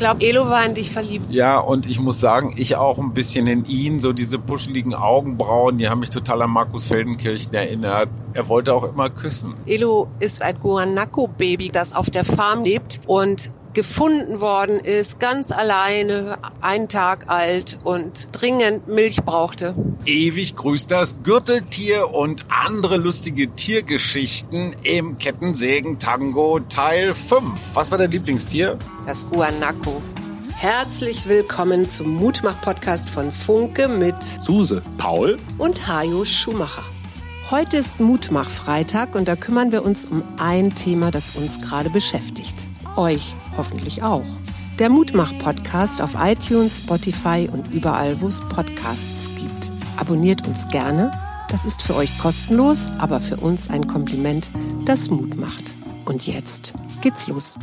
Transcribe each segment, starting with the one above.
glaube, Elo war in dich verliebt. Ja, und ich muss sagen, ich auch ein bisschen in ihn. So diese puscheligen Augenbrauen, die haben mich total an Markus Feldenkirchen erinnert. Er wollte auch immer küssen. Elo ist ein Guanaco-Baby, das auf der Farm lebt und gefunden worden ist, ganz alleine, einen Tag alt und dringend Milch brauchte. Ewig grüßt das Gürteltier und andere lustige Tiergeschichten im Kettensägen-Tango Teil 5. Was war dein Lieblingstier? Das Guanaco. Herzlich willkommen zum Mutmach-Podcast von Funke mit Suse, Paul und Hajo Schumacher. Heute ist Mutmach-Freitag und da kümmern wir uns um ein Thema, das uns gerade beschäftigt. Euch hoffentlich auch. Der Mutmach-Podcast auf iTunes, Spotify und überall, wo es Podcasts gibt. Abonniert uns gerne. Das ist für euch kostenlos, aber für uns ein Kompliment, das Mut macht. Und jetzt geht's los.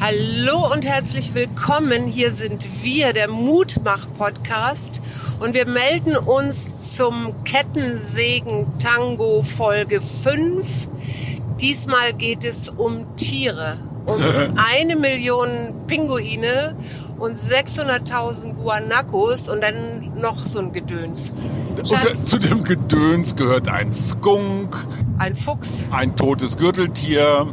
Hallo und herzlich willkommen. Hier sind wir, der Mutmach-Podcast. Und wir melden uns zum Kettensägen-Tango Folge 5. Diesmal geht es um Tiere um eine Million Pinguine und 600.000 Guanacos und dann noch so ein Gedöns. Schatz, und zu dem Gedöns gehört ein Skunk, ein Fuchs, ein totes Gürteltier,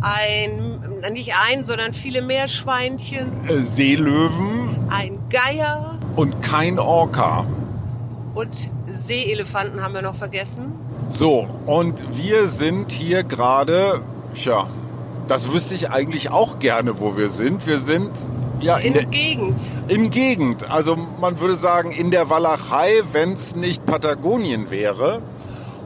ein, nicht ein, sondern viele Meerschweinchen, äh, Seelöwen, ein Geier und kein Orca. Und Seeelefanten haben wir noch vergessen. So, und wir sind hier gerade, tja, das wüsste ich eigentlich auch gerne, wo wir sind. Wir sind ja in, in der Gegend. In Gegend. Also man würde sagen in der Walachei, wenn es nicht Patagonien wäre.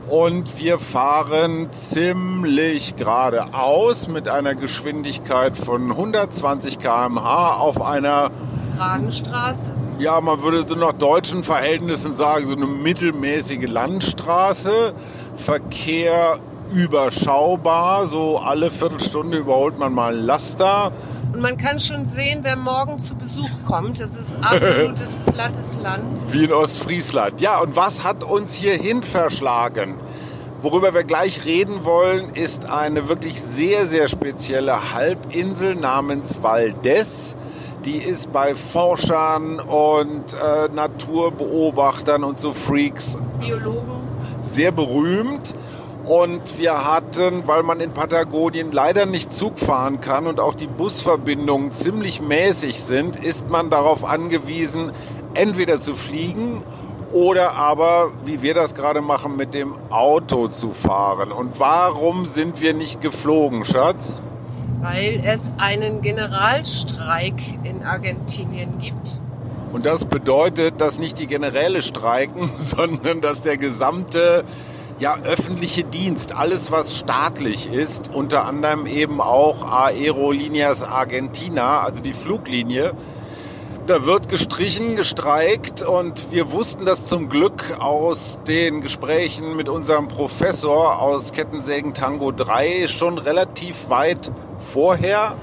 Und wir fahren ziemlich geradeaus mit einer Geschwindigkeit von 120 km/h auf einer Straße. Ja, man würde so nach deutschen Verhältnissen sagen, so eine mittelmäßige Landstraße. Verkehr überschaubar. So alle Viertelstunde überholt man mal ein Laster. Und man kann schon sehen, wer morgen zu Besuch kommt. Das ist absolutes plattes Land. Wie in Ostfriesland. Ja, und was hat uns hierhin verschlagen? Worüber wir gleich reden wollen, ist eine wirklich sehr, sehr spezielle Halbinsel namens Valdes. Die ist bei Forschern und äh, Naturbeobachtern und so Freaks Biologen sehr berühmt. Und wir hatten, weil man in Patagonien leider nicht Zug fahren kann und auch die Busverbindungen ziemlich mäßig sind, ist man darauf angewiesen, entweder zu fliegen oder aber, wie wir das gerade machen, mit dem Auto zu fahren. Und warum sind wir nicht geflogen, Schatz? Weil es einen Generalstreik in Argentinien gibt. Und das bedeutet, dass nicht die Generäle streiken, sondern dass der gesamte ja, öffentliche Dienst, alles was staatlich ist, unter anderem eben auch Aerolíneas Argentina, also die Fluglinie. Da wird gestrichen, gestreikt und wir wussten das zum Glück aus den Gesprächen mit unserem Professor aus Kettensägen Tango 3 schon relativ weit vorher.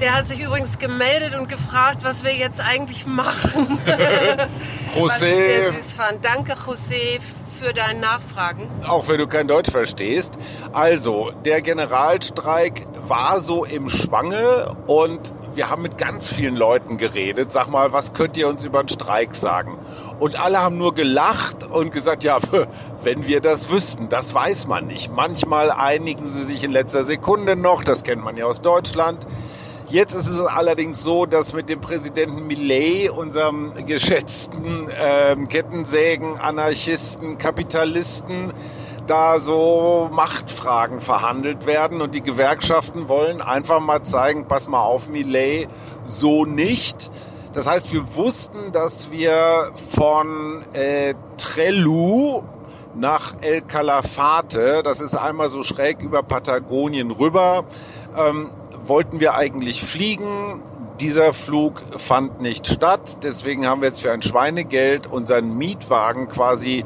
Der hat sich übrigens gemeldet und gefragt, was wir jetzt eigentlich machen. José. Was ich sehr süß fand. Danke, José, für deine Nachfragen. Auch wenn du kein Deutsch verstehst. Also, der Generalstreik war so im Schwange und wir haben mit ganz vielen Leuten geredet. Sag mal, was könnt ihr uns über den Streik sagen? Und alle haben nur gelacht und gesagt, ja, wenn wir das wüssten, das weiß man nicht. Manchmal einigen sie sich in letzter Sekunde noch, das kennt man ja aus Deutschland. Jetzt ist es allerdings so, dass mit dem Präsidenten Millet, unserem geschätzten äh, Kettensägen, Anarchisten, Kapitalisten, da so Machtfragen verhandelt werden und die Gewerkschaften wollen einfach mal zeigen, pass mal auf, Millet, so nicht. Das heißt, wir wussten, dass wir von äh, Trellu nach El Calafate, das ist einmal so schräg über Patagonien rüber, ähm, wollten wir eigentlich fliegen. Dieser Flug fand nicht statt. Deswegen haben wir jetzt für ein Schweinegeld unseren Mietwagen quasi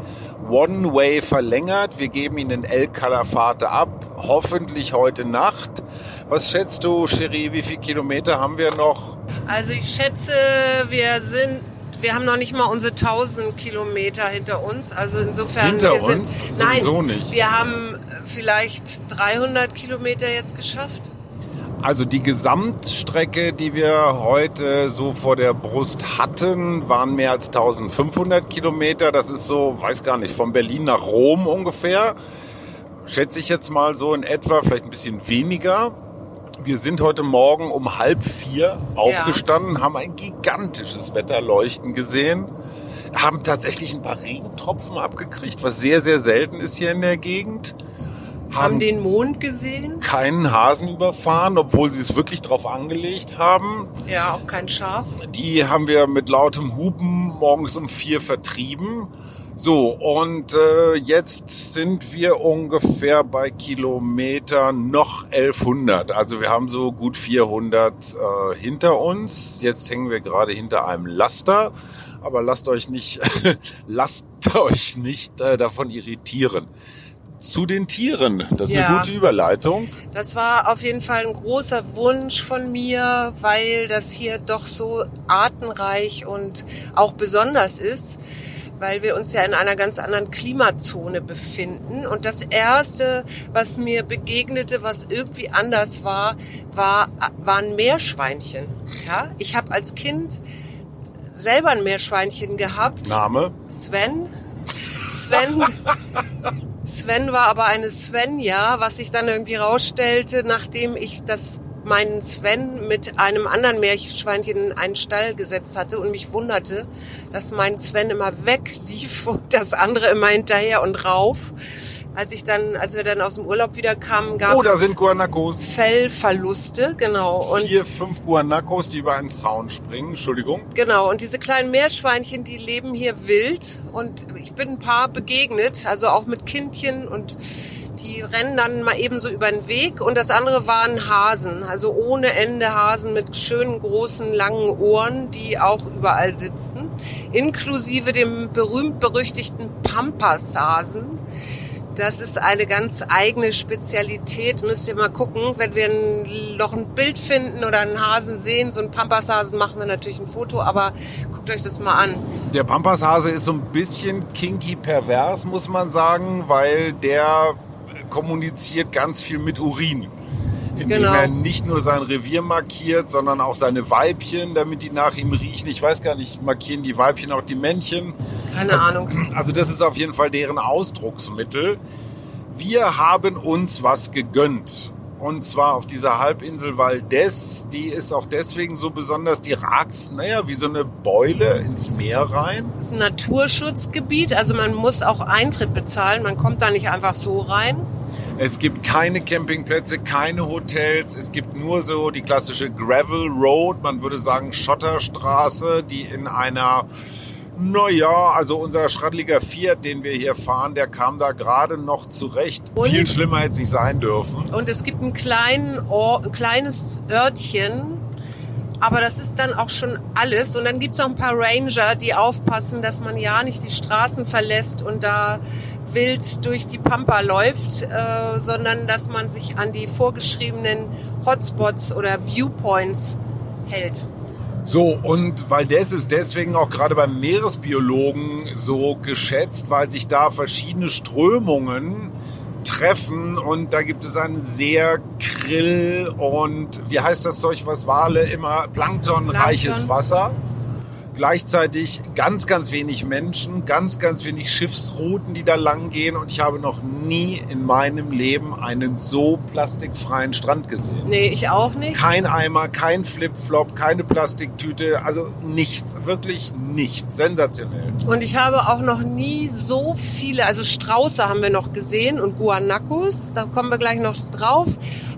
One-Way verlängert. Wir geben ihn in El Calafate ab. Hoffentlich heute Nacht. Was schätzt du, Cherie, wie viele Kilometer haben wir noch? Also ich schätze, wir sind wir haben noch nicht mal unsere 1000 Kilometer hinter uns. Also insofern. Hinter wir sind, uns? Nein, Sowieso nicht. Wir haben vielleicht 300 Kilometer jetzt geschafft. Also die Gesamtstrecke, die wir heute so vor der Brust hatten, waren mehr als 1500 Kilometer. Das ist so, weiß gar nicht, von Berlin nach Rom ungefähr. Schätze ich jetzt mal so in etwa, vielleicht ein bisschen weniger. Wir sind heute Morgen um halb vier aufgestanden, ja. haben ein gigantisches Wetterleuchten gesehen, haben tatsächlich ein paar Regentropfen abgekriegt, was sehr, sehr selten ist hier in der Gegend haben den Mond gesehen. Keinen Hasen überfahren, obwohl sie es wirklich drauf angelegt haben. Ja, auch kein Schaf. Die haben wir mit lautem Hupen morgens um vier vertrieben. So, und äh, jetzt sind wir ungefähr bei Kilometer noch 1100. Also wir haben so gut 400 äh, hinter uns. Jetzt hängen wir gerade hinter einem Laster. Aber lasst euch nicht, lasst euch nicht äh, davon irritieren zu den Tieren. Das ist ja, eine gute Überleitung. Das war auf jeden Fall ein großer Wunsch von mir, weil das hier doch so artenreich und auch besonders ist, weil wir uns ja in einer ganz anderen Klimazone befinden. Und das Erste, was mir begegnete, was irgendwie anders war, war waren Meerschweinchen. Ja, ich habe als Kind selber ein Meerschweinchen gehabt. Name? Sven. Sven. Sven war aber eine Svenja, was sich dann irgendwie rausstellte, nachdem ich das meinen Sven mit einem anderen Meerschweinchen in einen Stall gesetzt hatte und mich wunderte, dass mein Sven immer weglief und das andere immer hinterher und rauf als ich dann, als wir dann aus dem Urlaub wieder kamen, gab oh, da es sind Guanacos. Fellverluste, genau. Und Vier, fünf Guanacos, die über einen Zaun springen, Entschuldigung. Genau, und diese kleinen Meerschweinchen, die leben hier wild und ich bin ein paar begegnet, also auch mit Kindchen und die rennen dann mal eben so über den Weg und das andere waren Hasen, also ohne Ende Hasen mit schönen großen langen Ohren, die auch überall sitzen, inklusive dem berühmt-berüchtigten Pampashasen das ist eine ganz eigene Spezialität. Müsst ihr mal gucken, wenn wir ein, noch ein Bild finden oder einen Hasen sehen. So einen Pampashasen machen wir natürlich ein Foto, aber guckt euch das mal an. Der Pampashase ist so ein bisschen kinky pervers, muss man sagen, weil der kommuniziert ganz viel mit Urin indem genau. er nicht nur sein Revier markiert, sondern auch seine Weibchen, damit die nach ihm riechen. Ich weiß gar nicht, markieren die Weibchen auch die Männchen? Keine Ahnung. Also das ist auf jeden Fall deren Ausdrucksmittel. Wir haben uns was gegönnt. Und zwar auf dieser Halbinsel Valdez. Die ist auch deswegen so besonders, die ragt, naja, wie so eine Beule ins Meer rein. Das ist ein Naturschutzgebiet, also man muss auch Eintritt bezahlen. Man kommt da nicht einfach so rein. Es gibt keine Campingplätze, keine Hotels. Es gibt nur so die klassische Gravel Road, man würde sagen Schotterstraße, die in einer naja, also unser schraddeliger Fiat, den wir hier fahren, der kam da gerade noch zurecht. Und, Viel schlimmer hätte es nicht sein dürfen. Und es gibt ein, Or ein kleines Örtchen, aber das ist dann auch schon alles. Und dann gibt es noch ein paar Ranger, die aufpassen, dass man ja nicht die Straßen verlässt und da wild durch die Pampa läuft, äh, sondern dass man sich an die vorgeschriebenen Hotspots oder Viewpoints hält. So, und Valdez ist deswegen auch gerade beim Meeresbiologen so geschätzt, weil sich da verschiedene Strömungen treffen und da gibt es ein sehr krill und wie heißt das Zeug, was Wale immer planktonreiches Plankton. Wasser. Gleichzeitig ganz, ganz wenig Menschen, ganz, ganz wenig Schiffsrouten, die da lang gehen. Und ich habe noch nie in meinem Leben einen so plastikfreien Strand gesehen. Nee, ich auch nicht. Kein Eimer, kein Flipflop, keine Plastiktüte, also nichts, wirklich nichts. Sensationell. Und ich habe auch noch nie so viele, also Strauße haben wir noch gesehen und Guanacos, da kommen wir gleich noch drauf.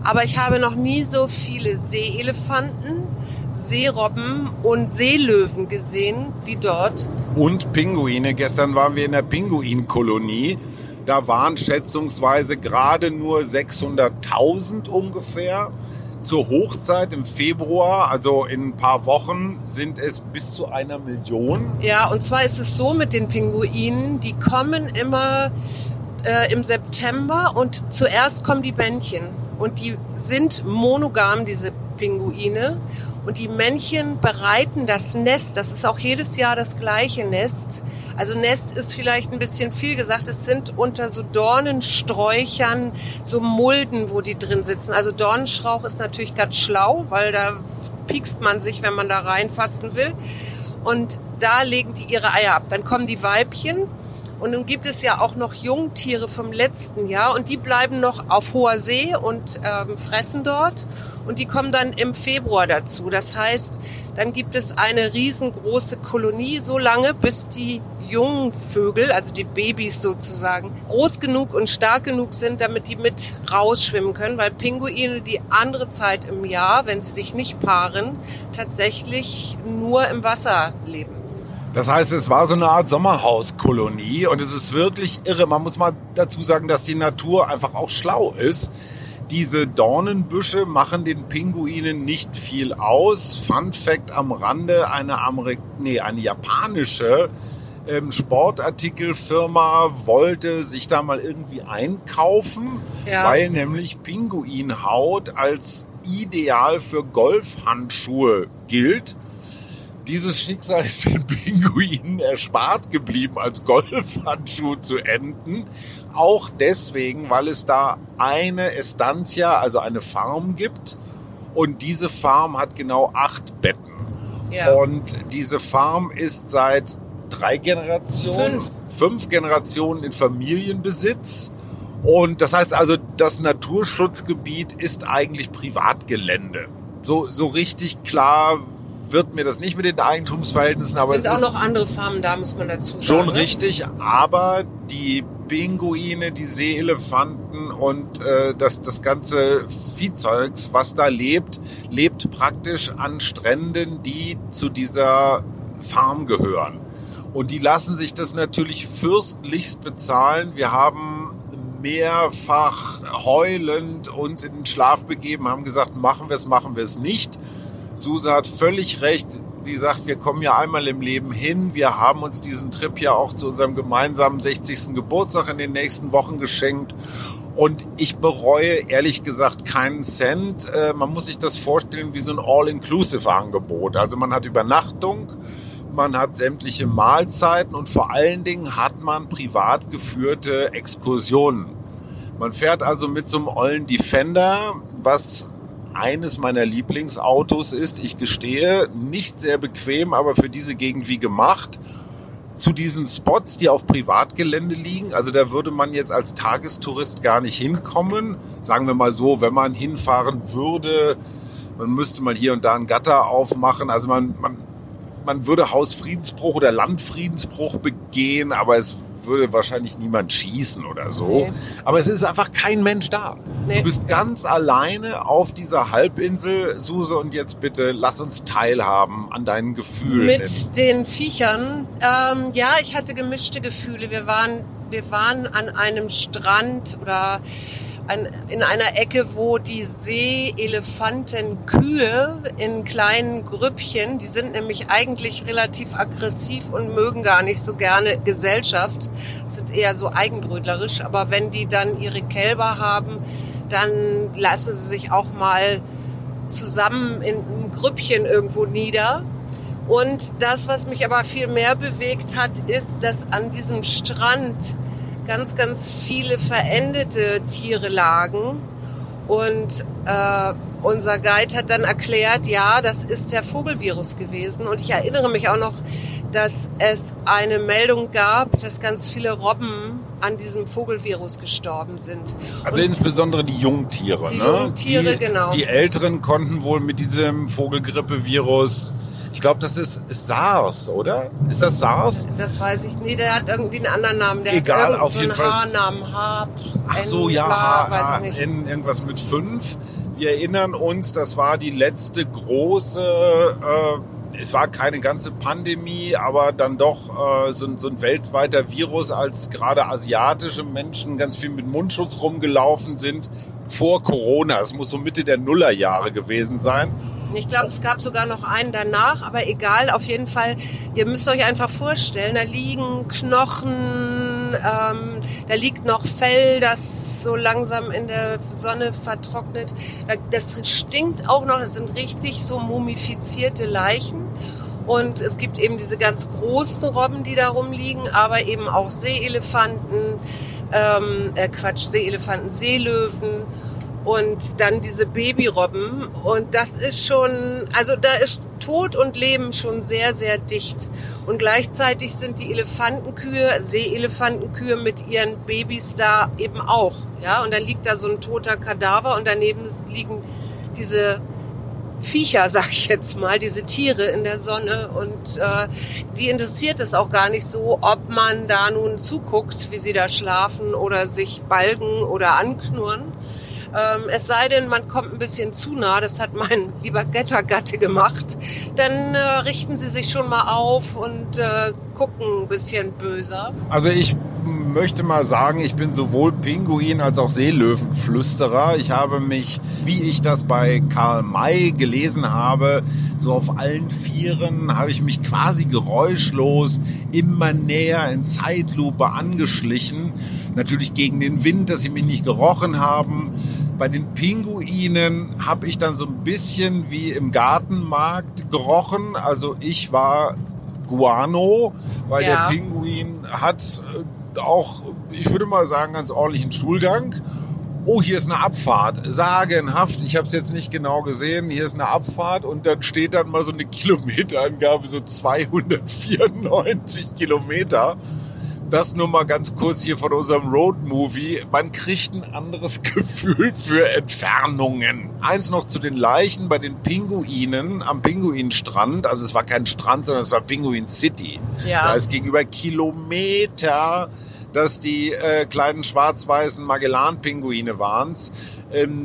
Aber ich habe noch nie so viele Seeelefanten Seerobben und Seelöwen gesehen wie dort. Und Pinguine. Gestern waren wir in der Pinguinkolonie. Da waren schätzungsweise gerade nur 600.000 ungefähr. Zur Hochzeit im Februar, also in ein paar Wochen, sind es bis zu einer Million. Ja, und zwar ist es so mit den Pinguinen, die kommen immer äh, im September und zuerst kommen die Bändchen. Und die sind monogam, diese Pinguine. Und die Männchen bereiten das Nest, das ist auch jedes Jahr das gleiche Nest. Also Nest ist vielleicht ein bisschen viel gesagt, es sind unter so Dornensträuchern so Mulden, wo die drin sitzen. Also Dornenstrauch ist natürlich ganz schlau, weil da piekst man sich, wenn man da reinfassen will. Und da legen die ihre Eier ab. Dann kommen die Weibchen und nun gibt es ja auch noch Jungtiere vom letzten Jahr und die bleiben noch auf hoher See und ähm, fressen dort und die kommen dann im Februar dazu. Das heißt, dann gibt es eine riesengroße Kolonie so lange, bis die jungen Vögel, also die Babys sozusagen, groß genug und stark genug sind, damit die mit rausschwimmen können, weil Pinguine die andere Zeit im Jahr, wenn sie sich nicht paaren, tatsächlich nur im Wasser leben. Das heißt, es war so eine Art Sommerhauskolonie und es ist wirklich irre. Man muss mal dazu sagen, dass die Natur einfach auch schlau ist. Diese Dornenbüsche machen den Pinguinen nicht viel aus. Fun Fact am Rande, eine, Amerik nee, eine japanische ähm, Sportartikelfirma wollte sich da mal irgendwie einkaufen, ja. weil nämlich Pinguinhaut als ideal für Golfhandschuhe gilt. Dieses Schicksal ist den Pinguinen erspart geblieben, als Golfhandschuh zu enden. Auch deswegen, weil es da eine Estancia, also eine Farm gibt. Und diese Farm hat genau acht Betten. Ja. Und diese Farm ist seit drei Generationen, fünf, fünf Generationen in Familienbesitz. Und das heißt also, das Naturschutzgebiet ist eigentlich Privatgelände. So, so richtig klar wird mir das nicht mit den Eigentumsverhältnissen, aber es sind auch noch andere Farmen da, muss man dazu sagen. Schon ne? richtig, aber die Pinguine, die Seeelefanten und äh, das, das ganze Viehzeugs, was da lebt, lebt praktisch an Stränden, die zu dieser Farm gehören. Und die lassen sich das natürlich fürstlichst bezahlen. Wir haben mehrfach heulend uns in den Schlaf begeben, haben gesagt, machen wir es, machen wir es nicht. Suse hat völlig recht. Die sagt, wir kommen ja einmal im Leben hin. Wir haben uns diesen Trip ja auch zu unserem gemeinsamen 60. Geburtstag in den nächsten Wochen geschenkt. Und ich bereue ehrlich gesagt keinen Cent. Äh, man muss sich das vorstellen wie so ein All-Inclusive-Angebot. Also man hat Übernachtung, man hat sämtliche Mahlzeiten und vor allen Dingen hat man privat geführte Exkursionen. Man fährt also mit so einem ollen Defender, was eines meiner Lieblingsautos ist. Ich gestehe, nicht sehr bequem, aber für diese Gegend wie gemacht. Zu diesen Spots, die auf Privatgelände liegen, also da würde man jetzt als Tagestourist gar nicht hinkommen. Sagen wir mal so, wenn man hinfahren würde, man müsste mal hier und da ein Gatter aufmachen. Also man, man, man würde Hausfriedensbruch oder Landfriedensbruch begehen, aber es würde wahrscheinlich niemand schießen oder so. Nee. Aber es ist einfach kein Mensch da. Nee. Du bist ganz alleine auf dieser Halbinsel, Suse, und jetzt bitte lass uns teilhaben an deinen Gefühlen. Mit den Viechern. Ähm, ja, ich hatte gemischte Gefühle. Wir waren, wir waren an einem Strand oder an, in einer Ecke, wo die Seeelefantenkühe in kleinen Grüppchen, die sind nämlich eigentlich relativ aggressiv und mögen gar nicht so gerne Gesellschaft, sind eher so eigenbrötlerisch, aber wenn die dann ihre Kälber haben, dann lassen sie sich auch mal zusammen in einem Grüppchen irgendwo nieder. Und das, was mich aber viel mehr bewegt hat, ist, dass an diesem Strand ganz, ganz viele verendete Tiere lagen. Und äh, unser Guide hat dann erklärt, ja, das ist der Vogelvirus gewesen. Und ich erinnere mich auch noch, dass es eine Meldung gab, dass ganz viele Robben an diesem Vogelvirus gestorben sind. Also Und insbesondere die Jungtiere. Die ne? Jungtiere, die, genau. Die Älteren konnten wohl mit diesem Vogelgrippevirus ich glaube, das ist, ist SARS, oder? Ist das SARS? Das weiß ich nicht. Der hat irgendwie einen anderen Namen. Der Egal, hat auf jeden Fall. Haarnamen. H, Ach so, ja, H, H, N, irgendwas mit fünf. Wir erinnern uns, das war die letzte große, äh, es war keine ganze Pandemie, aber dann doch äh, so, so ein weltweiter Virus, als gerade asiatische Menschen ganz viel mit Mundschutz rumgelaufen sind vor Corona. Es muss so Mitte der Nullerjahre gewesen sein. Ich glaube, es gab sogar noch einen danach, aber egal, auf jeden Fall, ihr müsst euch einfach vorstellen, da liegen Knochen, Ähm, da liegt noch Fell, das so langsam in der Sonne vertrocknet. Das stinkt auch noch. Es sind richtig so mumifizierte Leichen. Und es gibt eben diese ganz großen Robben, die da rumliegen, aber eben auch Seeelefanten, ähm, äh Quatsch, Seeelefanten, Seelöwen und dann diese Babyrobben. Und das ist schon, also da ist Tod und Leben schon sehr, sehr dicht. Und gleichzeitig sind die Elefantenkühe, Seeelefantenkühe mit ihren Babys da eben auch. Ja, und dann liegt da so ein toter Kadaver und daneben liegen diese Viecher, sag ich jetzt mal, diese Tiere in der Sonne und äh, die interessiert es auch gar nicht so, ob man da nun zuguckt, wie sie da schlafen oder sich balgen oder anknurren. Ähm, es sei denn, man kommt ein bisschen zu nah, das hat mein lieber Göttergatte gemacht, dann äh, richten sie sich schon mal auf und äh, gucken ein bisschen böser. Also ich möchte mal sagen, ich bin sowohl Pinguin als auch Seelöwenflüsterer. Ich habe mich, wie ich das bei Karl May gelesen habe, so auf allen Vieren habe ich mich quasi geräuschlos immer näher in Zeitlupe angeschlichen. Natürlich gegen den Wind, dass sie mich nicht gerochen haben. Bei den Pinguinen habe ich dann so ein bisschen wie im Gartenmarkt gerochen. Also ich war Guano, weil ja. der Pinguin hat äh, auch, ich würde mal sagen, ganz ordentlichen Stuhlgang. Oh, hier ist eine Abfahrt. Sagenhaft. Ich habe es jetzt nicht genau gesehen. Hier ist eine Abfahrt und dann steht dann mal so eine Kilometerangabe, so 294 Kilometer. Das nur mal ganz kurz hier von unserem Roadmovie. Man kriegt ein anderes Gefühl für Entfernungen. Eins noch zu den Leichen bei den Pinguinen am Pinguinstrand. Also es war kein Strand, sondern es war Pinguin City. Ja. Da ist gegenüber Kilometer dass die äh, kleinen schwarz-weißen Magellan-Pinguine waren's,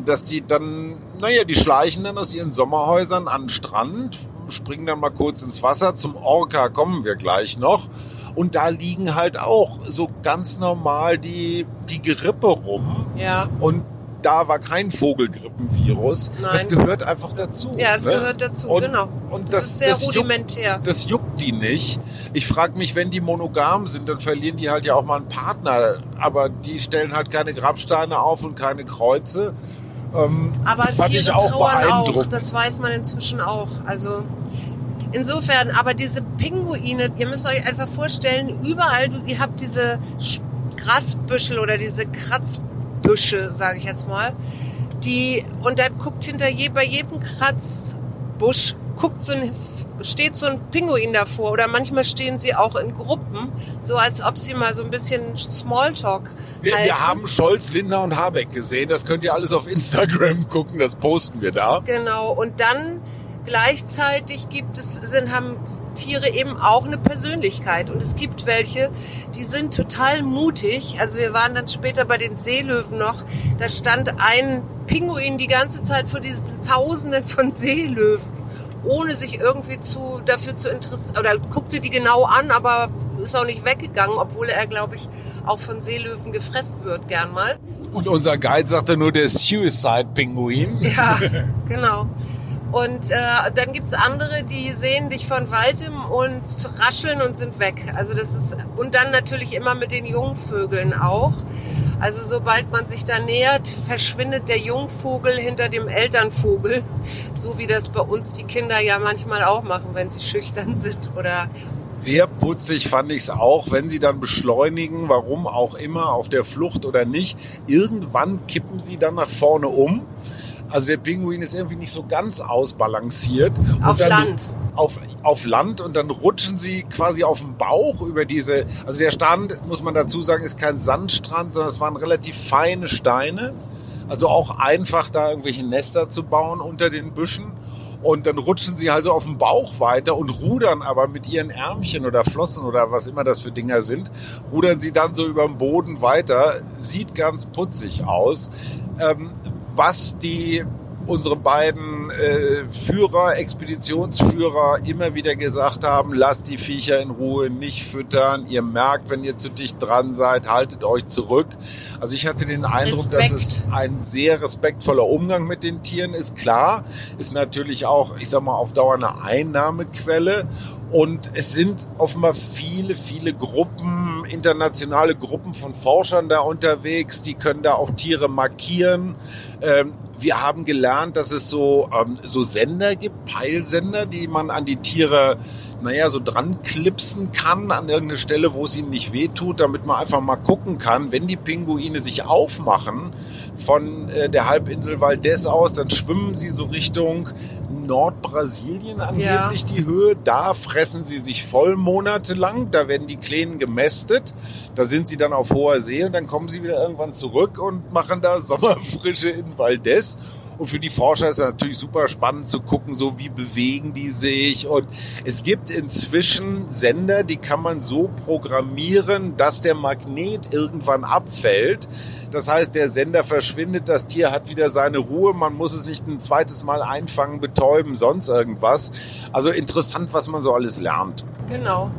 dass die dann, naja, die schleichen dann aus ihren Sommerhäusern an den Strand, springen dann mal kurz ins Wasser. Zum Orca kommen wir gleich noch. Und da liegen halt auch so ganz normal die, die Gerippe rum. Ja. Und da war kein Vogelgrippenvirus. Nein. Das gehört einfach dazu. Ja, es ne? gehört dazu, und, genau. Und das, das ist sehr das rudimentär. Juckt, das juckt die nicht. Ich frage mich, wenn die monogam sind, dann verlieren die halt ja auch mal einen Partner. Aber die stellen halt keine Grabsteine auf und keine Kreuze. Ähm, aber fand Tiere ich auch trauern auch. Das weiß man inzwischen auch. Also insofern, aber diese Pinguine, ihr müsst euch einfach vorstellen, überall, ihr habt diese Grasbüschel oder diese Kratzbüschel Büsche, sage ich jetzt mal. Die, und dann guckt hinter je, bei jedem Kratzbusch guckt so ein, steht so ein Pinguin davor oder manchmal stehen sie auch in Gruppen, so als ob sie mal so ein bisschen Smalltalk wir, wir haben Scholz, Lindner und Habeck gesehen. Das könnt ihr alles auf Instagram gucken. Das posten wir da. Genau. Und dann gleichzeitig gibt es, sind, haben Tiere eben auch eine Persönlichkeit. Und es gibt welche, die sind total mutig. Also wir waren dann später bei den Seelöwen noch. Da stand ein Pinguin die ganze Zeit vor diesen Tausenden von Seelöwen ohne sich irgendwie zu, dafür zu interessieren, oder guckte die genau an, aber ist auch nicht weggegangen, obwohl er, glaube ich, auch von Seelöwen gefressen wird, gern mal. Und unser Guide sagte nur der Suicide-Pinguin. Ja, genau. Und äh, dann gibt's andere, die sehen dich von weitem und rascheln und sind weg. Also das ist und dann natürlich immer mit den Jungvögeln auch. Also sobald man sich da nähert, verschwindet der Jungvogel hinter dem Elternvogel, so wie das bei uns die Kinder ja manchmal auch machen, wenn sie schüchtern sind oder sehr putzig fand ich es auch, wenn sie dann beschleunigen, warum auch immer, auf der Flucht oder nicht. Irgendwann kippen sie dann nach vorne um also der Pinguin ist irgendwie nicht so ganz ausbalanciert. Auf Land. Auf, auf Land und dann rutschen sie quasi auf dem Bauch über diese, also der Strand, muss man dazu sagen, ist kein Sandstrand, sondern es waren relativ feine Steine. Also auch einfach da irgendwelche Nester zu bauen unter den Büschen. Und dann rutschen sie also auf dem Bauch weiter und rudern aber mit ihren Ärmchen oder Flossen oder was immer das für Dinger sind, rudern sie dann so über dem Boden weiter. Sieht ganz putzig aus. Ähm, was die unsere beiden äh, Führer, Expeditionsführer immer wieder gesagt haben, lasst die Viecher in Ruhe, nicht füttern. Ihr merkt, wenn ihr zu dicht dran seid, haltet euch zurück. Also ich hatte den Eindruck, Respekt. dass es ein sehr respektvoller Umgang mit den Tieren ist. Klar, ist natürlich auch, ich sag mal, auf Dauer eine Einnahmequelle. Und es sind offenbar viele, viele Gruppen internationale Gruppen von Forschern da unterwegs, die können da auch Tiere markieren. Ähm, wir haben gelernt, dass es so, ähm, so Sender gibt, Peilsender, die man an die Tiere naja, so dran klipsen kann an irgendeine Stelle, wo es ihnen nicht wehtut, damit man einfach mal gucken kann, wenn die Pinguine sich aufmachen von äh, der Halbinsel Valdez aus, dann schwimmen sie so Richtung Nordbrasilien angeblich ja. die Höhe. Da fressen sie sich voll monatelang, da werden die Kleinen gemästet, da sind sie dann auf hoher See und dann kommen sie wieder irgendwann zurück und machen da Sommerfrische in Valdez. Und für die Forscher ist es natürlich super spannend zu gucken, so wie bewegen die sich. Und es gibt inzwischen Sender, die kann man so programmieren, dass der Magnet irgendwann abfällt. Das heißt, der Sender verschwindet, das Tier hat wieder seine Ruhe, man muss es nicht ein zweites Mal einfangen, betäuben, sonst irgendwas. Also interessant, was man so alles lernt. Genau.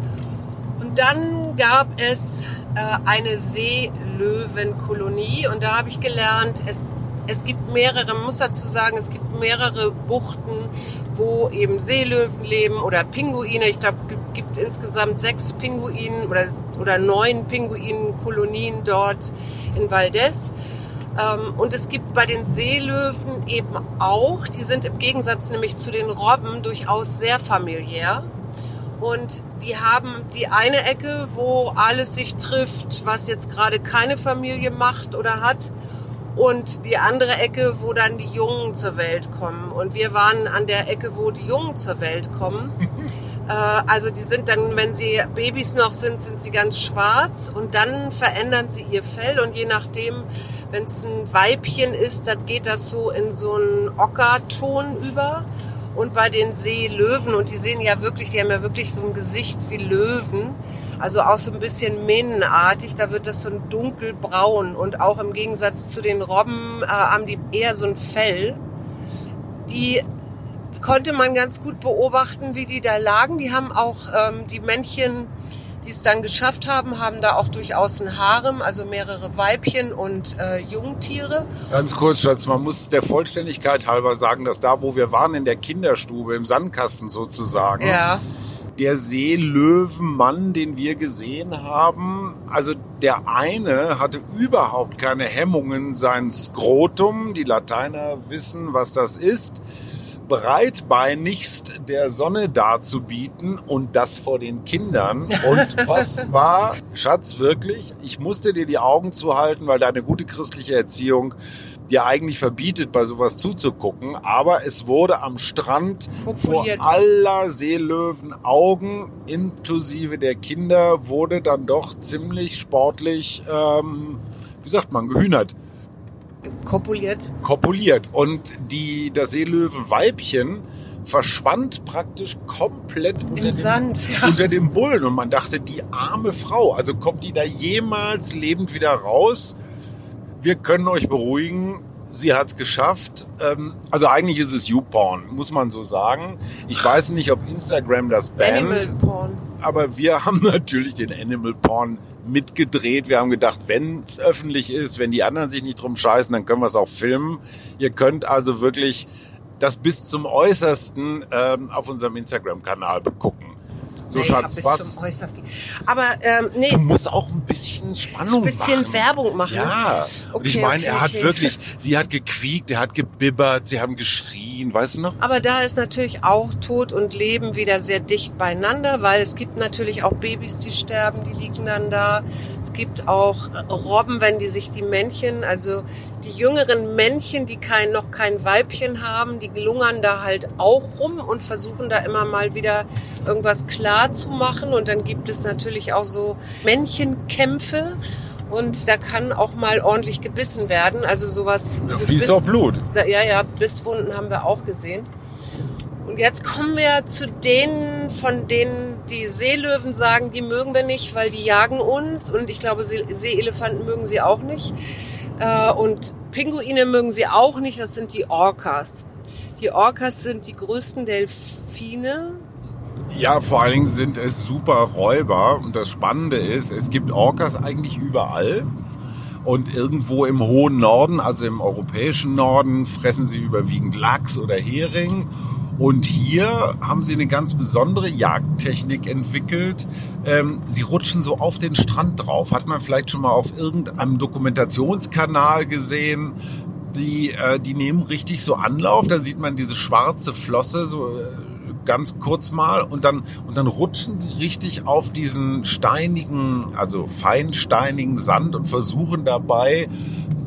Und dann gab es äh, eine Seelöwenkolonie und da habe ich gelernt, es es gibt mehrere, man muss dazu sagen, es gibt mehrere Buchten, wo eben Seelöwen leben oder Pinguine. Ich glaube, es gibt insgesamt sechs Pinguinen oder, oder neun Pinguinkolonien dort in Valdez. Ähm, und es gibt bei den Seelöwen eben auch, die sind im Gegensatz nämlich zu den Robben durchaus sehr familiär. Und die haben die eine Ecke, wo alles sich trifft, was jetzt gerade keine Familie macht oder hat und die andere Ecke, wo dann die Jungen zur Welt kommen. Und wir waren an der Ecke, wo die Jungen zur Welt kommen. äh, also die sind dann, wenn sie Babys noch sind, sind sie ganz schwarz und dann verändern sie ihr Fell und je nachdem, wenn es ein Weibchen ist, dann geht das so in so einen Ockerton über. Und bei den Seelöwen, und die sehen ja wirklich, die haben ja wirklich so ein Gesicht wie Löwen, also auch so ein bisschen mähnenartig. Da wird das so ein dunkelbraun und auch im Gegensatz zu den Robben äh, haben die eher so ein Fell. Die konnte man ganz gut beobachten, wie die da lagen. Die haben auch ähm, die Männchen, die es dann geschafft haben, haben da auch durchaus ein Harem, also mehrere Weibchen und äh, Jungtiere. Ganz kurz, Schatz, man muss der Vollständigkeit halber sagen, dass da, wo wir waren, in der Kinderstube, im Sandkasten sozusagen, ja der Seelöwenmann, den wir gesehen haben, also der eine hatte überhaupt keine Hemmungen, sein Skrotum, die Lateiner wissen, was das ist, breitbeinigst der Sonne darzubieten und das vor den Kindern. Und was war, Schatz, wirklich? Ich musste dir die Augen zuhalten, weil deine gute christliche Erziehung dir eigentlich verbietet, bei sowas zuzugucken. Aber es wurde am Strand Populiert. vor aller Seelöwen Augen, inklusive der Kinder, wurde dann doch ziemlich sportlich, ähm, wie sagt man, gehühnert. Kopuliert. Kopuliert. Und die, das Seelöwenweibchen verschwand praktisch komplett unter dem, Sand, ja. unter dem Bullen. Und man dachte, die arme Frau, also kommt die da jemals lebend wieder raus? Wir können euch beruhigen. Sie hat es geschafft. Ähm, also eigentlich ist es YouPorn, muss man so sagen. Ich weiß nicht, ob Instagram das bannt. Animal Porn. Aber wir haben natürlich den Animal Porn mitgedreht. Wir haben gedacht, wenn es öffentlich ist, wenn die anderen sich nicht drum scheißen, dann können wir es auch filmen. Ihr könnt also wirklich das bis zum Äußersten ähm, auf unserem Instagram-Kanal begucken. So nee, Schatz, was? Aber ähm, nee. Du musst auch ein bisschen Spannung machen. Ein bisschen machen. Werbung machen. Ja. Okay, und ich meine, okay, er hat okay. wirklich, sie hat gequiekt, er hat gebibbert, sie haben geschrien, weißt du noch? Aber da ist natürlich auch Tod und Leben wieder sehr dicht beieinander, weil es gibt natürlich auch Babys, die sterben, die liegen dann da. Es gibt auch Robben, wenn die sich die Männchen, also die jüngeren Männchen, die kein, noch kein Weibchen haben, die lungern da halt auch rum und versuchen da immer mal wieder irgendwas klar zu machen. Und dann gibt es natürlich auch so Männchenkämpfe. Und da kann auch mal ordentlich gebissen werden. Also sowas. Da so fließt auch Blut. Ja, ja, Bisswunden haben wir auch gesehen. Und jetzt kommen wir zu denen, von denen die Seelöwen sagen, die mögen wir nicht, weil die jagen uns. Und ich glaube, Seeelefanten mögen sie auch nicht. Äh, und Pinguine mögen sie auch nicht, das sind die Orcas. Die Orcas sind die größten Delfine. Ja, vor allen Dingen sind es super Räuber. Und das Spannende ist, es gibt Orcas eigentlich überall. Und irgendwo im hohen Norden, also im europäischen Norden, fressen sie überwiegend Lachs oder Hering. Und hier haben sie eine ganz besondere Jagdtechnik entwickelt. Ähm, sie rutschen so auf den Strand drauf. Hat man vielleicht schon mal auf irgendeinem Dokumentationskanal gesehen. Die, äh, die nehmen richtig so Anlauf. Dann sieht man diese schwarze Flosse so äh, ganz kurz mal und dann und dann rutschen sie richtig auf diesen steinigen, also feinsteinigen Sand und versuchen dabei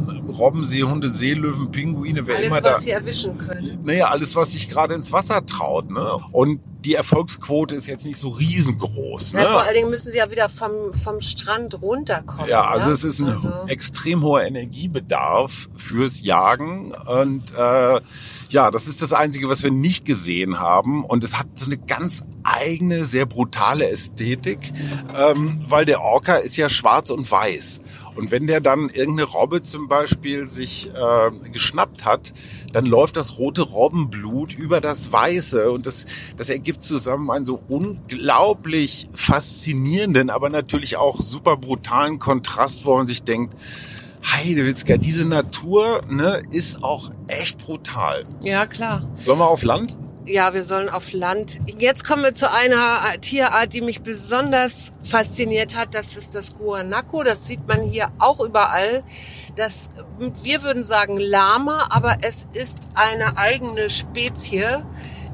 Robben, Seehunde, Seelöwen, Pinguine, wer Alles, immer was da. sie erwischen können. Naja, alles, was sich gerade ins Wasser traut. Ne? Und die Erfolgsquote ist jetzt nicht so riesengroß. Ne? Ja, vor allen Dingen müssen sie ja wieder vom, vom Strand runterkommen. Ja, also ja? es ist ein Also- extrem hoher Energiebedarf fürs Jagen und äh, ja, das ist das Einzige, was wir nicht gesehen haben und es hat so eine ganz eigene, sehr brutale Ästhetik, ähm, weil der Orca ist ja schwarz und weiß und wenn der dann irgendeine Robbe zum Beispiel sich äh, geschnappt hat, dann läuft das rote Robbenblut über das Weiße und das, das ergibt zusammen einen so unglaublich faszinierenden, aber natürlich auch super brutalen Kontrast, wo man sich denkt, Heidewitzka, diese Natur ne, ist auch echt brutal. Ja, klar. Sollen wir auf Land? Ja, wir sollen auf Land. Jetzt kommen wir zu einer Tierart, die mich besonders fasziniert hat. Das ist das Guanaco. Das sieht man hier auch überall. Das, wir würden sagen Lama, aber es ist eine eigene Spezie,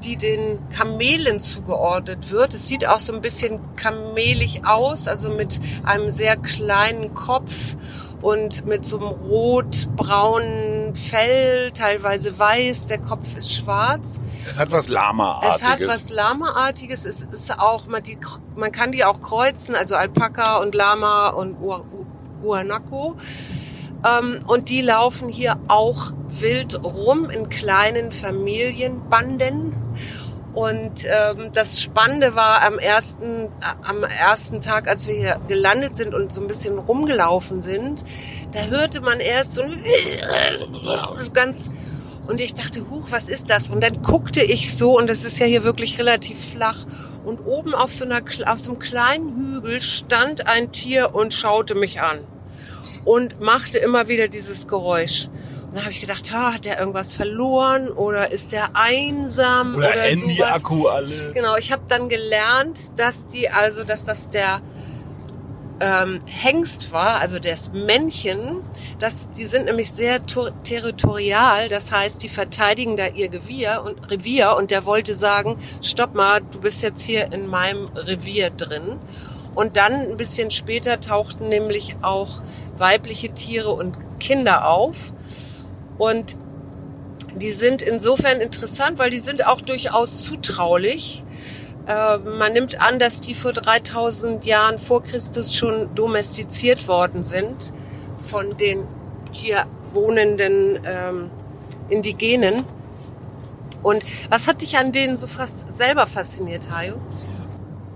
die den Kamelen zugeordnet wird. Es sieht auch so ein bisschen kamelig aus, also mit einem sehr kleinen Kopf und mit so einem rot-braunen Fell, teilweise weiß. Der Kopf ist schwarz. Es hat was Lama-artiges. Es hat was Lama-artiges. Es ist auch, man, die, man kann die auch kreuzen, also Alpaka und Lama und Guanaco. Ähm, und die laufen hier auch wild rum in kleinen Familienbanden. Und ähm, das Spannende war am ersten, am ersten Tag, als wir hier gelandet sind und so ein bisschen rumgelaufen sind, da hörte man erst so ein ganz und ich dachte, huch, was ist das? Und dann guckte ich so, und das ist ja hier wirklich relativ flach. Und oben auf so, einer, auf so einem kleinen Hügel stand ein Tier und schaute mich an. Und machte immer wieder dieses Geräusch. Und dann habe ich gedacht, ha, hat der irgendwas verloren? Oder ist der einsam? Oder, sowas? Handy-Akku alle. Genau, ich habe dann gelernt, dass die, also dass das der ähm, Hengst war, also das Männchen, das, die sind nämlich sehr to- territorial, das heißt, die verteidigen da ihr Revier und Revier und der wollte sagen, stopp mal, du bist jetzt hier in meinem Revier drin. Und dann ein bisschen später tauchten nämlich auch weibliche Tiere und Kinder auf. Und die sind insofern interessant, weil die sind auch durchaus zutraulich. Äh, man nimmt an, dass die vor 3000 Jahren vor Christus schon domestiziert worden sind von den hier wohnenden ähm, Indigenen. Und was hat dich an denen so fast selber fasziniert, Hajo?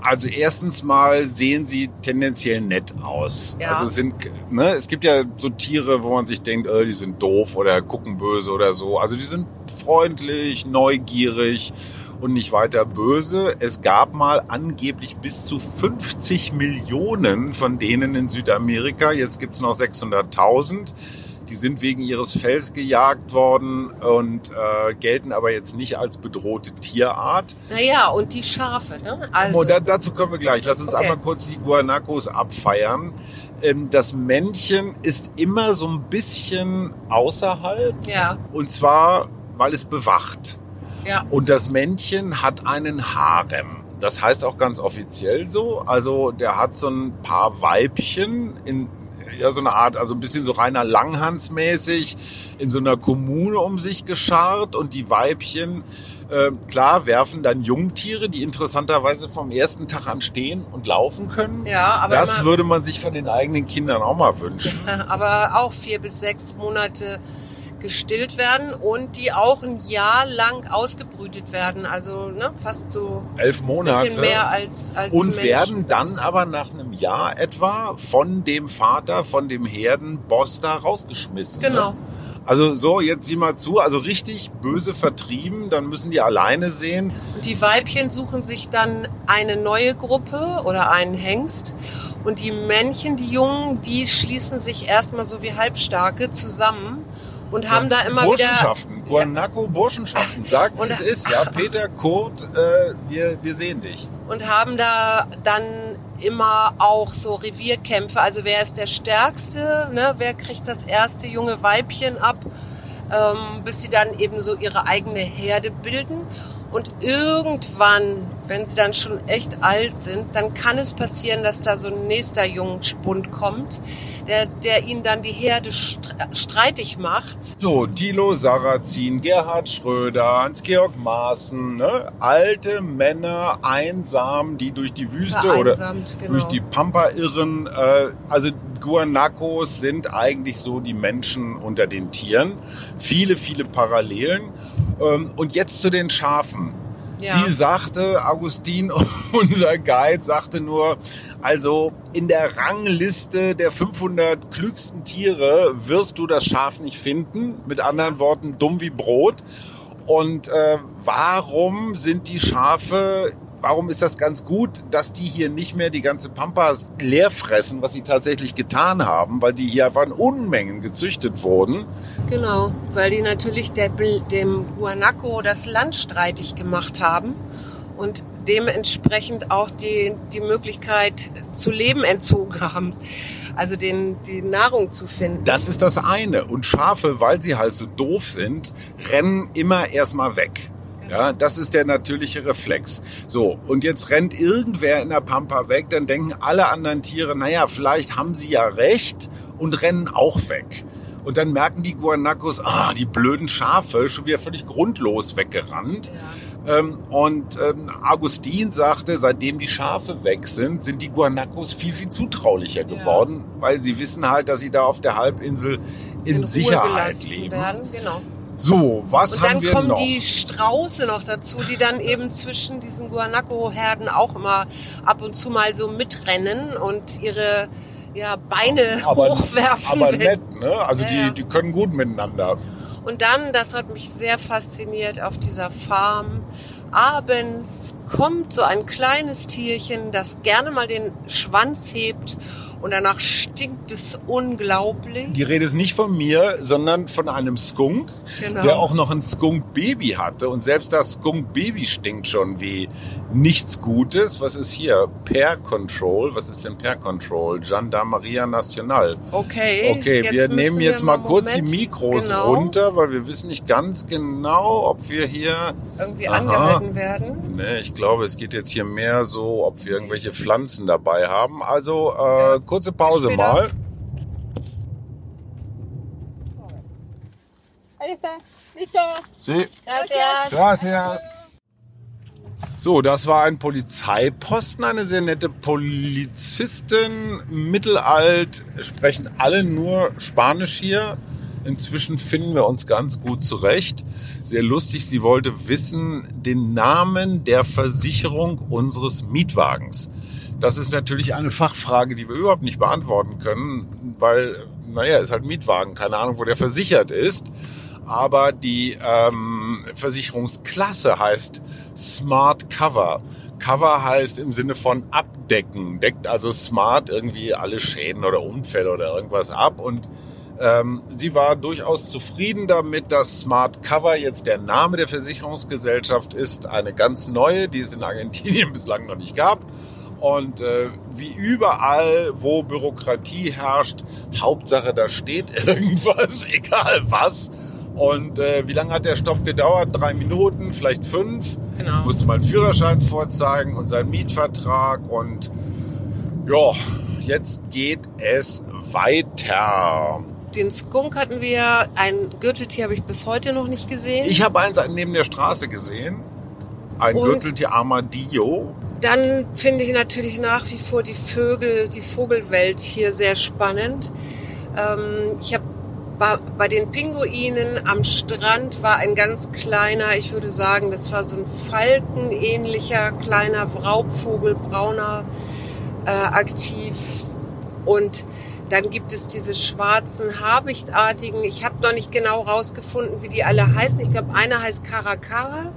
Also erstens mal sehen sie tendenziell nett aus. Ja. Also sind, ne, es gibt ja so Tiere, wo man sich denkt, äh, die sind doof oder gucken böse oder so. Also die sind freundlich, neugierig und nicht weiter böse. Es gab mal angeblich bis zu 50 Millionen von denen in Südamerika. Jetzt gibt's noch 600.000. Die sind wegen ihres Fells gejagt worden und äh, gelten aber jetzt nicht als bedrohte Tierart. Naja, und die Schafe, ne? Also, da, dazu kommen wir gleich. Lass uns Okay. einmal kurz die Guanacos abfeiern. Ähm, das Männchen ist immer so ein bisschen außerhalb ja, und zwar, weil es bewacht. ja. Und das Männchen hat einen Harem. Das heißt auch ganz offiziell so. Also der hat so ein paar Weibchen in ja so eine Art, also ein bisschen so reiner Langhans mäßig in so einer Kommune um sich geschart und die Weibchen äh, klar werfen dann Jungtiere, die interessanterweise vom ersten Tag an stehen und laufen können. Ja, aber das immer- würde man sich von den eigenen Kindern auch mal wünschen. aber auch vier bis sechs Monate gestillt werden und die auch ein Jahr lang ausgebrütet werden. Also ne, fast so Elf ein Monate. bisschen mehr als, als und Mensch. werden dann aber nach einem Jahr etwa von dem Vater, von dem Herdenboss da rausgeschmissen. Genau. Ne? Also so, jetzt sieh mal zu, also richtig böse vertrieben, dann müssen die alleine sehen. Und die Weibchen suchen sich dann eine neue Gruppe oder einen Hengst. Und die Männchen, die Jungen, die schließen sich erstmal so wie Halbstarke zusammen und haben da immer Burschenschaften, wieder... Guanaco Burschenschaften. Sag, wie es ist. Ja, Peter, Kurt, äh, wir, wir sehen dich. und haben da dann immer auch so Revierkämpfe. Also wer ist der Stärkste? Ne? Wer kriegt das erste junge Weibchen ab? Ähm, bis sie dann eben so ihre eigene Herde bilden. Und irgendwann, wenn sie dann schon echt alt sind, dann kann es passieren, dass da so ein nächster Jungspund kommt, der, der ihnen dann die Herde stre- streitig macht. So, Thilo Sarrazin, Gerhard Schröder, Hans-Georg Maaßen, ne? alte Männer, einsam, die durch die Wüste oder genau. durch die Pampa irren. Äh, also Guanacos sind eigentlich so die Menschen unter den Tieren. Viele, viele Parallelen. Ähm, und jetzt zu den Schafen. Ja. Wie sagte Augustin, unser Guide, sagte nur, also in der Rangliste der 500 klügsten Tiere wirst du das Schaf nicht finden. Mit anderen Worten, dumm wie Brot. Und äh, warum sind die Schafe, warum ist das ganz gut, dass die hier nicht mehr die ganze Pampa leer fressen, was sie tatsächlich getan haben, weil die hier einfach in Unmengen gezüchtet wurden. Genau, weil die natürlich der, dem Guanaco das Land streitig gemacht haben und dementsprechend auch die, die Möglichkeit zu leben entzogen haben. Also den, die Nahrung zu finden. Das ist das eine. Und Schafe, weil sie halt so doof sind, rennen immer erstmal weg. Ja, das ist der natürliche Reflex. So, und jetzt rennt irgendwer in der Pampa weg, dann denken alle anderen Tiere, naja, vielleicht haben sie ja recht und rennen auch weg. Und dann merken die Guanacos, ah, die blöden Schafe, schon wieder völlig grundlos weggerannt. Ähm, und ähm, Augustin sagte, seitdem die Schafe weg sind, sind die Guanacos viel, viel zutraulicher geworden, weil sie wissen halt, dass sie da auf der Halbinsel in, Ruhe Sicherheit leben. werden. Genau. So, was Und haben dann wir kommen noch? die Strauße noch dazu, die dann eben zwischen diesen Guanaco-Herden auch immer ab und zu mal so mitrennen und ihre ja, Beine hochwerfen. aber nett, ne? Also Ja, die, die können gut miteinander. Und dann, das hat mich sehr fasziniert auf dieser Farm, abends kommt so ein kleines Tierchen, das gerne mal den Schwanz hebt und danach stinkt es unglaublich. Die Rede ist nicht von mir, sondern von einem Skunk, Genau. der auch noch ein Skunk-Baby hatte. Und selbst das Skunk-Baby stinkt schon wie nichts Gutes. Was ist hier? Pair Control. Was ist denn Pair Control? Gendarmeria Nacional. Okay, Okay, wir nehmen jetzt mal kurz Moment, die Mikros genau, runter, weil wir wissen nicht ganz genau, ob wir hier... irgendwie Aha. angehalten werden. Ne, ich glaube, es geht jetzt hier mehr so, ob wir irgendwelche Pflanzen dabei haben. Also äh, kurze Pause mal. Sie. Gracias. Gracias. So, das war ein Polizeiposten, eine sehr nette Polizistin, mittelalt, sprechen alle nur Spanisch hier. Inzwischen finden wir uns ganz gut zurecht. Sehr lustig, sie wollte wissen den Namen der Versicherung unseres Mietwagens. Das ist natürlich eine Fachfrage, die wir überhaupt nicht beantworten können, weil, naja, ist halt Mietwagen, keine Ahnung, wo der versichert ist aber die ähm, Versicherungsklasse heißt Smart Cover. Cover heißt im Sinne von abdecken, deckt also smart irgendwie alle Schäden oder Unfälle oder irgendwas ab und ähm, sie war durchaus zufrieden damit, dass Smart Cover jetzt der Name der Versicherungsgesellschaft ist, eine ganz neue, die es in Argentinien bislang noch nicht gab. Und äh, wie überall, wo Bürokratie herrscht, Hauptsache, da steht irgendwas, egal was. Und äh, wie lange hat der Stopp gedauert? Drei Minuten, vielleicht fünf. Genau. Musste mal einen Führerschein vorzeigen und seinen Mietvertrag. Und ja, jetzt geht es weiter. Den Skunk hatten wir, ein Gürteltier habe ich bis heute noch nicht gesehen. Ich habe eins neben der Straße gesehen. Ein Und? Gürteltier Armadillo. Dann finde ich natürlich nach wie vor die Vögel, die Vogelwelt hier sehr spannend. Ähm, ich habe bei, bei den Pinguinen am Strand war ein ganz kleiner, ich würde sagen, das war so ein falkenähnlicher kleiner Raubvogel, brauner, äh, aktiv. Und dann gibt es diese schwarzen Habichtartigen. Ich habe noch nicht genau rausgefunden, wie die alle heißen. Ich glaube, einer heißt Caracara.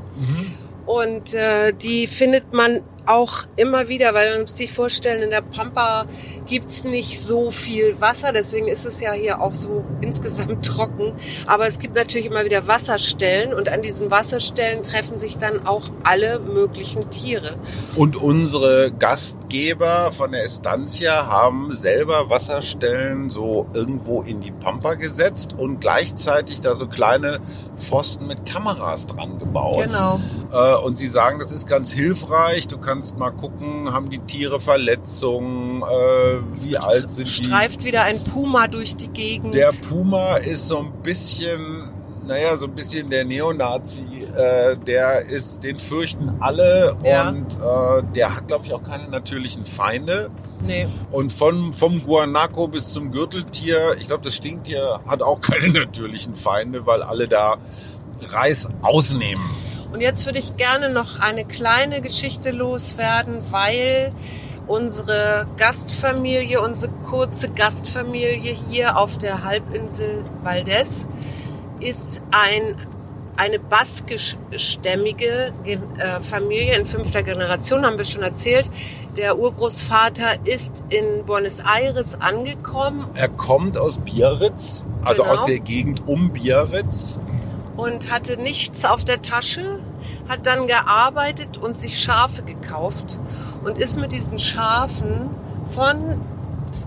Und äh, die findet man auch immer wieder, weil man muss sich vorstellen, in der Pampa gibt's nicht so viel Wasser, deswegen ist es ja hier auch so insgesamt trocken. Aber es gibt natürlich immer wieder Wasserstellen und an diesen Wasserstellen treffen sich dann auch alle möglichen Tiere. Und unsere Gastgeber von der Estancia haben selber Wasserstellen so irgendwo in die Pampa gesetzt und gleichzeitig da so kleine Pfosten mit Kameras dran gebaut. Genau. Äh, und sie sagen, das ist ganz hilfreich. Du kannst mal gucken, haben die Tiere Verletzungen, äh, wie alt sind die? Streift wieder ein Puma durch die Gegend. Der Puma ist so ein bisschen, naja, so ein bisschen der Neonazi. Äh, der ist, den fürchten alle Ja. und äh, der hat, glaube ich, auch keine natürlichen Feinde. nee. Und von, vom Guanaco bis zum Gürteltier, ich glaube, das Stinktier hat auch keine natürlichen Feinde, weil alle da Reis ausnehmen. Und jetzt würde ich gerne noch eine kleine Geschichte loswerden, weil unsere Gastfamilie, unsere kurze Gastfamilie hier auf der Halbinsel Valdez ist ein, eine baskischstämmige Ge- äh, Familie in fünfter Generation, haben wir schon erzählt. Der Urgroßvater ist in Buenos Aires angekommen Er kommt aus Biarritz, also Genau. aus der Gegend um Biarritz. Und hatte nichts auf der Tasche, hat dann gearbeitet und sich Schafe gekauft und ist mit diesen Schafen von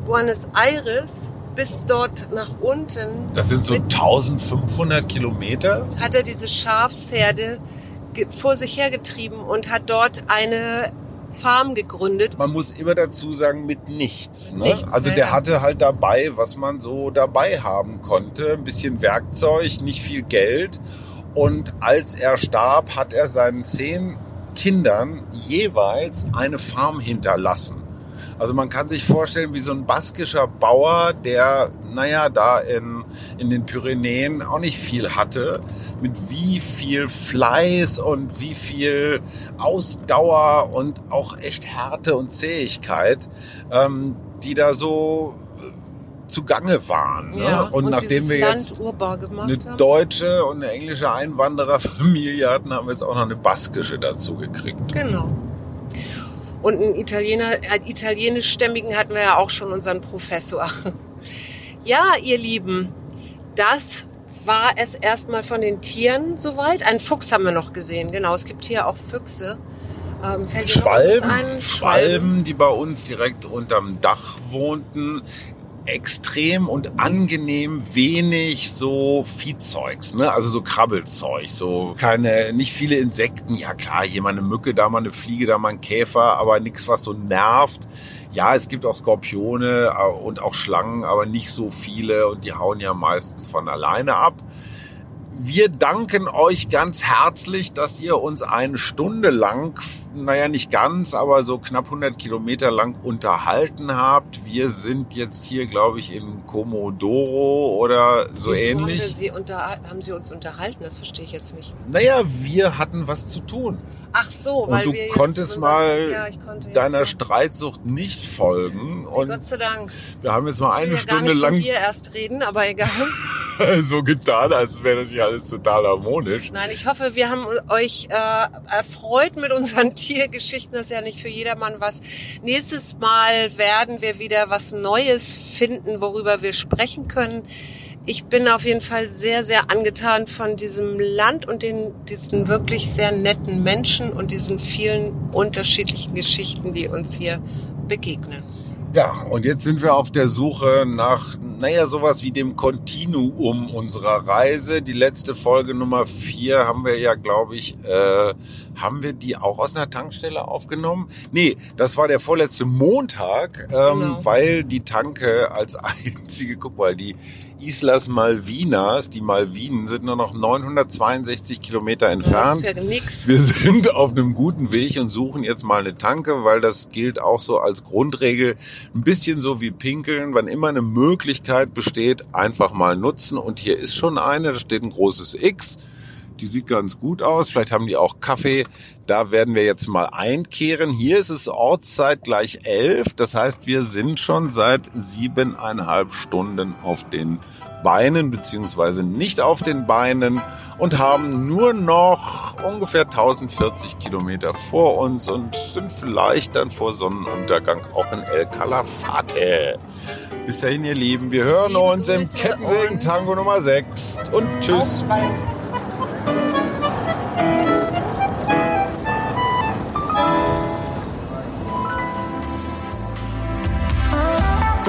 Buenos Aires bis dort nach unten, Das sind so Mit- 1500 Kilometer. hat er diese Schafsherde vor sich hergetrieben und hat dort eine Farm gegründet. Man muss immer dazu sagen, mit nichts. Ne? Nichts, also der ja. hatte halt dabei, was man so dabei haben konnte. Ein bisschen Werkzeug, nicht viel Geld. Und als er starb, hat er seinen zehn Kindern jeweils eine Farm hinterlassen. Also man kann sich vorstellen, wie so ein baskischer Bauer, der, naja, da in, in den Pyrenäen auch nicht viel hatte, mit wie viel Fleiß und wie viel Ausdauer und auch echt Härte und Zähigkeit, ähm, die da so äh, zugange waren. Ne? Ja, und, nachdem dieses wir jetzt eine deutsche und eine englische Einwandererfamilie hatten, haben wir jetzt auch noch eine baskische dazu gekriegt. Genau. Und einen Italiener, einen italienischstämmigen hatten wir ja auch schon, unseren Professor. Ja, ihr Lieben, das war es erstmal von den Tieren soweit. Einen Fuchs haben wir noch gesehen, genau. Es gibt hier auch Füchse. Ähm, Schwalben, ein? Schwalben, die bei uns direkt unterm Dach wohnten. Extrem und angenehm wenig so Viehzeugs, ne? Also so Krabbelzeug, so keine, nicht viele Insekten. Ja klar, hier mal eine Mücke, da mal eine Fliege, da mal ein Käfer, aber nichts, was so nervt. Ja, es gibt auch Skorpione äh, und auch Schlangen, aber nicht so viele und die hauen ja meistens von alleine ab. Wir danken euch ganz herzlich, dass ihr uns eine Stunde lang, naja nicht ganz, aber so knapp 100 Kilometer lang unterhalten habt. Wir sind jetzt hier, glaube ich, in Komodoro oder so Wieso Haben, ähnlich. sie unter, haben sie uns unterhalten? Das verstehe ich jetzt nicht. Naja, wir hatten was zu tun. Ach so, Und weil du wir jetzt konntest mal ja, ich konnte deiner Streitsucht nicht folgen. Und Gott sei Dank. wir haben jetzt mal Ich eine ja Stunde von lang dir erst reden, aber egal. so getan, als wäre das hier alles total harmonisch. Nein, ich hoffe, wir haben euch äh, erfreut mit unseren Tiergeschichten. Das ist ja nicht für jedermann was. Nächstes Mal werden wir wieder was Neues finden, worüber wir sprechen können. Ich bin auf jeden Fall sehr, sehr angetan von diesem Land und den, diesen wirklich sehr netten Menschen und diesen vielen unterschiedlichen Geschichten, die uns hier begegnen. Ja, und jetzt sind wir auf der Suche nach, naja, sowas wie dem Kontinuum unserer Reise. Die letzte Folge Nummer vier haben wir ja, glaube ich, äh, haben wir die auch aus einer Tankstelle aufgenommen? Nee, das war der vorletzte Montag, ähm, Genau. weil die Tanke als einzige, guck mal, die Islas Malvinas, die Malvinen sind nur noch 962 Kilometer Das entfernt. ist ja nix. Wir sind auf einem guten Weg und suchen jetzt mal eine Tanke, weil das gilt auch so als Grundregel. Ein bisschen so wie Pinkeln, wann immer eine Möglichkeit besteht, einfach mal nutzen. Und hier ist schon eine, da steht ein großes X. Die sieht ganz gut aus. Vielleicht haben die auch Kaffee. Da werden wir jetzt mal einkehren. Hier ist es Ortszeit gleich elf. Das heißt, wir sind schon seit siebeneinhalb Stunden auf den Beinen beziehungsweise nicht auf den Beinen und haben nur noch ungefähr 1040 Kilometer vor uns und sind vielleicht dann vor Sonnenuntergang auch in El Calafate. Bis dahin, ihr Lieben, wir hören Liebe uns im Kettensägen-Tango Nummer 6 und tschüss.